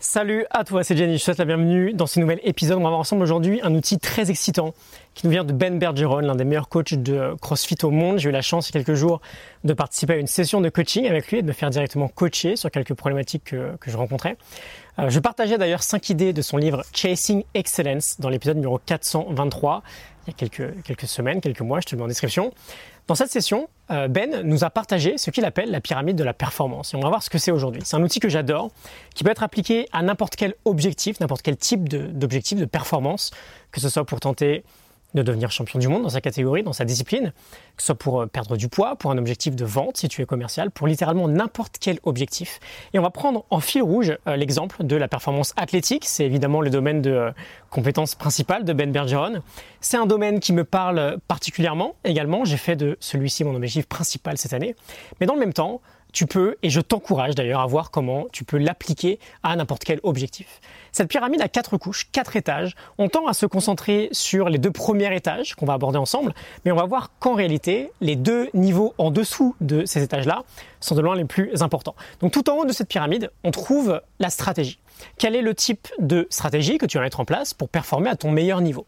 Salut à toi, c'est Jenny, je te souhaite la bienvenue dans ce nouvel épisode. On va voir ensemble aujourd'hui un outil très excitant qui nous vient de Ben Bergeron, l'un des meilleurs coachs de CrossFit au monde. J'ai eu la chance il y a quelques jours de participer à une session de coaching avec lui et de me faire directement coacher sur quelques problématiques que, je rencontrais. Je partageais d'ailleurs 5 idées de son livre Chasing Excellence dans l'épisode numéro 423 il y a quelques, quelques semaines, quelques mois, je te le mets en description. Dans cette session, euh, Ben nous a partagé ce qu'il appelle la pyramide de la performance. Et on va voir ce que c'est aujourd'hui. C'est un outil que j'adore, qui peut être appliqué à n'importe quel objectif, n'importe quel type d'objectif de performance, que ce soit pour tenter de devenir champion du monde dans sa catégorie, dans sa discipline, que ce soit pour euh, perdre du poids, pour un objectif de vente si tu es commercial, pour littéralement n'importe quel objectif. Et on va prendre en fil rouge euh, l'exemple de la performance athlétique. C'est évidemment le domaine de euh, compétence principale de Ben Bergeron. C'est un domaine qui me parle particulièrement également. J'ai fait de celui-ci mon objectif principal cette année. Mais dans le même temps, tu peux, et je t'encourage d'ailleurs à voir comment tu peux l'appliquer à n'importe quel objectif. Cette pyramide a quatre couches, quatre étages. On tend à se concentrer sur les deux premiers étages qu'on va aborder ensemble, mais on va voir qu'en réalité, les deux niveaux en dessous de ces étages-là sont de loin les plus importants. Donc tout en haut de cette pyramide, on trouve la stratégie. Quel est le type de stratégie que tu vas mettre en place pour performer à ton meilleur niveau?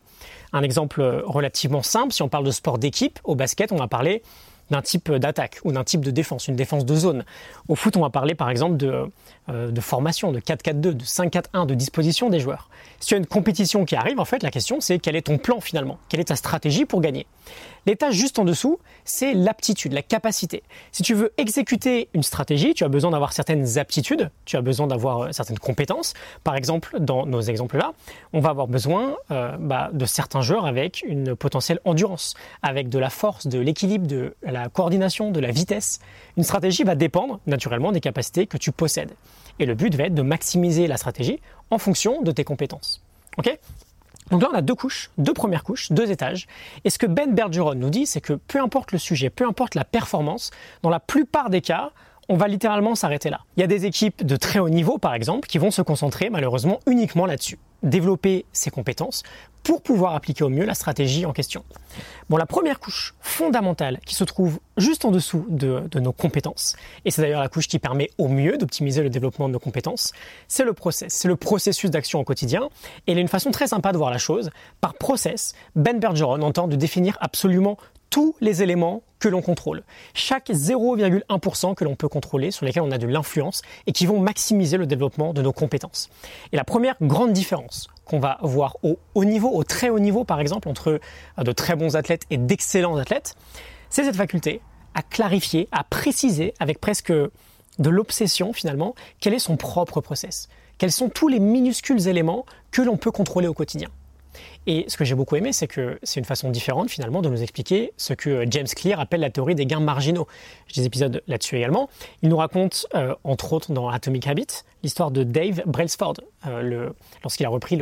Un exemple relativement simple, si on parle de sport d'équipe, au basket, on va parler d'un type d'attaque ou d'un type de défense, une défense de zone. Au foot, on va parler par exemple de, euh, de formation, de 4-4-2, de 5-4-1, de disposition des joueurs. Si tu as une compétition qui arrive, en fait, la question c'est quel est ton plan finalement? Quelle est ta stratégie pour gagner? L'étage juste en dessous, c'est l'aptitude, la capacité. Si tu veux exécuter une stratégie, tu as besoin d'avoir certaines aptitudes, tu as besoin d'avoir euh, certaines compétences. Par exemple, dans nos exemples-là, on va avoir besoin euh, bah, de certains joueurs avec une potentielle endurance, avec de la force, de l'équilibre, de la coordination, de la vitesse. Une stratégie va dépendre naturellement des capacités que tu possèdes. Et le but va être de maximiser la stratégie en fonction de tes compétences. Ok? Donc là, on a deux couches, deux premières couches, deux étages. Et ce que Ben Bergeron nous dit, c'est que peu importe le sujet, peu importe la performance, dans la plupart des cas, on va littéralement s'arrêter là. Il y a des équipes de très haut niveau, par exemple, qui vont se concentrer malheureusement uniquement là-dessus. Développer ses compétences pour pouvoir appliquer au mieux la stratégie en question. Bon, la première couche fondamentale qui se trouve juste en dessous de, nos compétences, et c'est d'ailleurs la couche qui permet au mieux d'optimiser le développement de nos compétences, c'est le process, c'est le processus d'action au quotidien, et il y a une façon très sympa de voir la chose. Par process, Ben Bergeron entend de définir absolument tous les éléments que l'on contrôle. Chaque 0,1% que l'on peut contrôler, sur lesquels on a de l'influence et qui vont maximiser le développement de nos compétences. Et la première grande différence qu'on va voir au haut niveau, au très haut niveau par exemple, entre euh, de très bons athlètes et d'excellents athlètes, c'est cette faculté à clarifier, à préciser avec presque de l'obsession finalement, quel est son propre process. Quels sont tous les minuscules éléments que l'on peut contrôler au quotidien. Et ce que j'ai beaucoup aimé, c'est que c'est une façon différente finalement de nous expliquer ce que James Clear appelle la théorie des gains marginaux. J'ai des épisodes là-dessus également. Il nous raconte, euh, entre autres dans Atomic Habits, l'histoire de Dave Brailsford, euh, lorsqu'il a repris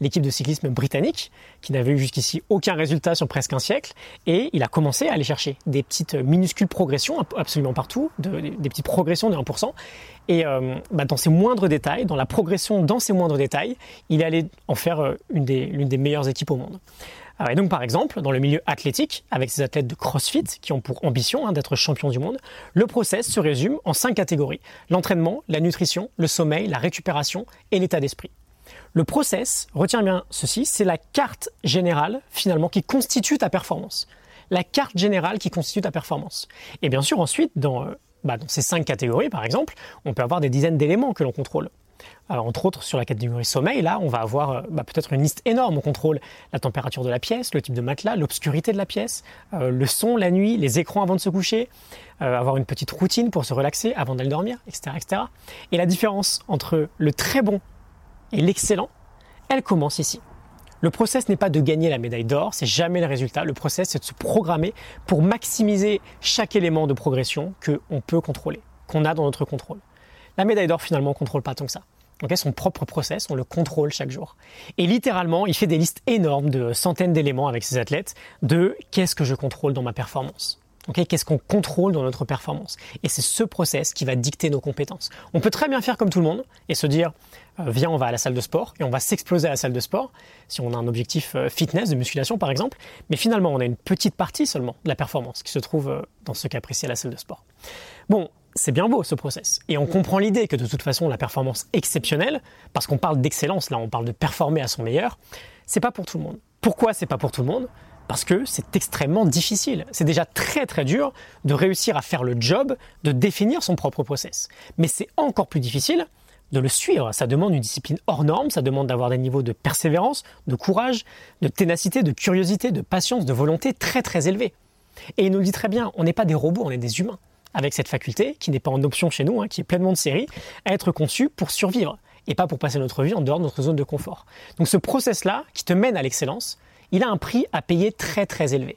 l'équipe de cyclisme britannique, qui n'avait eu jusqu'ici aucun résultat sur presque un siècle, et il a commencé à aller chercher des petites minuscules progressions absolument partout, des petites progressions de 1%, et euh, bah, dans ces moindres détails, dans la progression dans ces moindres détails, il allé en faire euh, l'une des meilleures équipes au monde. Euh, et donc par exemple, dans le milieu athlétique, avec ces athlètes de CrossFit qui ont pour ambition hein, d'être champions du monde, le process se résume en cinq catégories. L'entraînement, la nutrition, le sommeil, la récupération et l'état d'esprit. Le process, retiens bien ceci, c'est la carte générale finalement qui constitue ta performance. La carte générale qui constitue ta performance. Et bien sûr ensuite, dans bah, dans ces cinq catégories, par exemple, on peut avoir des dizaines d'éléments que l'on contrôle. Alors, entre autres, sur la catégorie sommeil, là, on va avoir euh, bah, peut-être une liste énorme. On contrôle la température de la pièce, le type de matelas, l'obscurité de la pièce, euh, le son la nuit, les écrans avant de se coucher, euh, avoir une petite routine pour se relaxer avant d'aller dormir, etc., etc. Et la différence entre le très bon et l'excellent, elle commence ici. Le process n'est pas de gagner la médaille d'or, c'est jamais le résultat. Le process, c'est de se programmer pour maximiser chaque élément de progression qu'on peut contrôler, qu'on a dans notre contrôle. La médaille d'or, finalement, on contrôle pas tant que ça. Okay, son propre process, on le contrôle chaque jour. Et littéralement, il fait des listes énormes de centaines d'éléments avec ses athlètes de qu'est-ce que je contrôle dans ma performance. Qu'est-ce qu'on contrôle dans notre performance Et c'est ce process qui va dicter nos compétences. On peut très bien faire comme tout le monde et se dire euh, viens, on va à la salle de sport et on va s'exploser à la salle de sport si on a un objectif euh, fitness, de musculation par exemple. Mais finalement, on a une petite partie seulement de la performance qui se trouve euh, dans ce cas à la salle de sport. Bon, c'est bien beau ce process. Et on comprend l'idée que de toute façon, la performance exceptionnelle, parce qu'on parle d'excellence, là on parle de performer à son meilleur, c'est pas pour tout le monde. Pourquoi c'est pas pour tout le monde? Parce que c'est extrêmement difficile. C'est déjà très très dur de réussir à faire le job de définir son propre process. Mais c'est encore plus difficile de le suivre. Ça demande une discipline hors norme, ça demande d'avoir des niveaux de persévérance, de courage, de ténacité, de curiosité, de patience, de volonté très très élevés. Et il nous dit très bien, on n'est pas des robots, on est des humains avec cette faculté, qui n'est pas en option chez nous, hein, qui est pleinement de série, à être conçu pour survivre et pas pour passer notre vie en dehors de notre zone de confort. Donc ce process-là, qui te mène à l'excellence, il a un prix à payer très très élevé.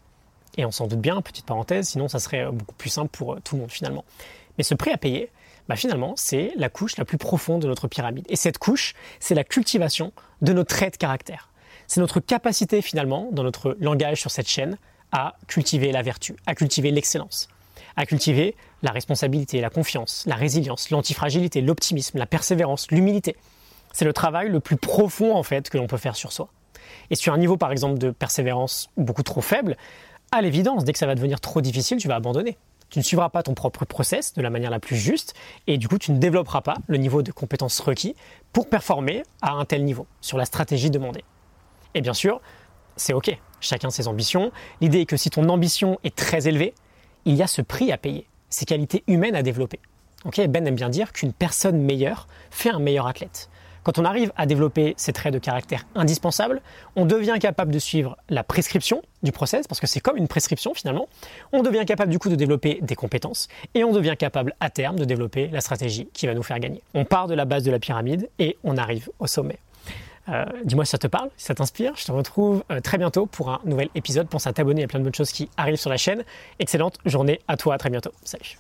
Et on s'en doute bien, petite parenthèse, sinon ça serait beaucoup plus simple pour euh, tout le monde finalement. Mais ce prix à payer, bah finalement, c'est la couche la plus profonde de notre pyramide. Et cette couche, c'est la cultivation de nos traits de caractère. C'est notre capacité finalement, dans notre langage sur cette chaîne, à cultiver la vertu, à cultiver l'excellence à cultiver la responsabilité, la confiance, la résilience, l'antifragilité, l'optimisme, la persévérance, l'humilité. C'est le travail le plus profond en fait que l'on peut faire sur soi. Et sur un niveau par exemple de persévérance beaucoup trop faible, à l'évidence, dès que ça va devenir trop difficile, tu vas abandonner. Tu ne suivras pas ton propre process de la manière la plus juste et du coup tu ne développeras pas le niveau de compétences requis pour performer à un tel niveau sur la stratégie demandée. Et bien sûr, c'est ok, chacun ses ambitions. L'idée est que si ton ambition est très élevée, il y a ce prix à payer, ces qualités humaines à développer. ben aime bien dire qu'une personne meilleure fait un meilleur athlète. Quand on arrive à développer ces traits de caractère indispensables, on devient capable de suivre la prescription du process, parce que c'est comme une prescription finalement. On devient capable du coup de développer des compétences et on devient capable à terme de développer la stratégie qui va nous faire gagner. On part de la base de la pyramide et on arrive au sommet. Euh, dis-moi si ça te parle, si ça t'inspire. Je te retrouve euh, très bientôt pour un nouvel épisode. Pense à t'abonner, il y a plein de bonnes choses qui arrivent sur la chaîne. Excellente journée à toi, à très bientôt. Salut.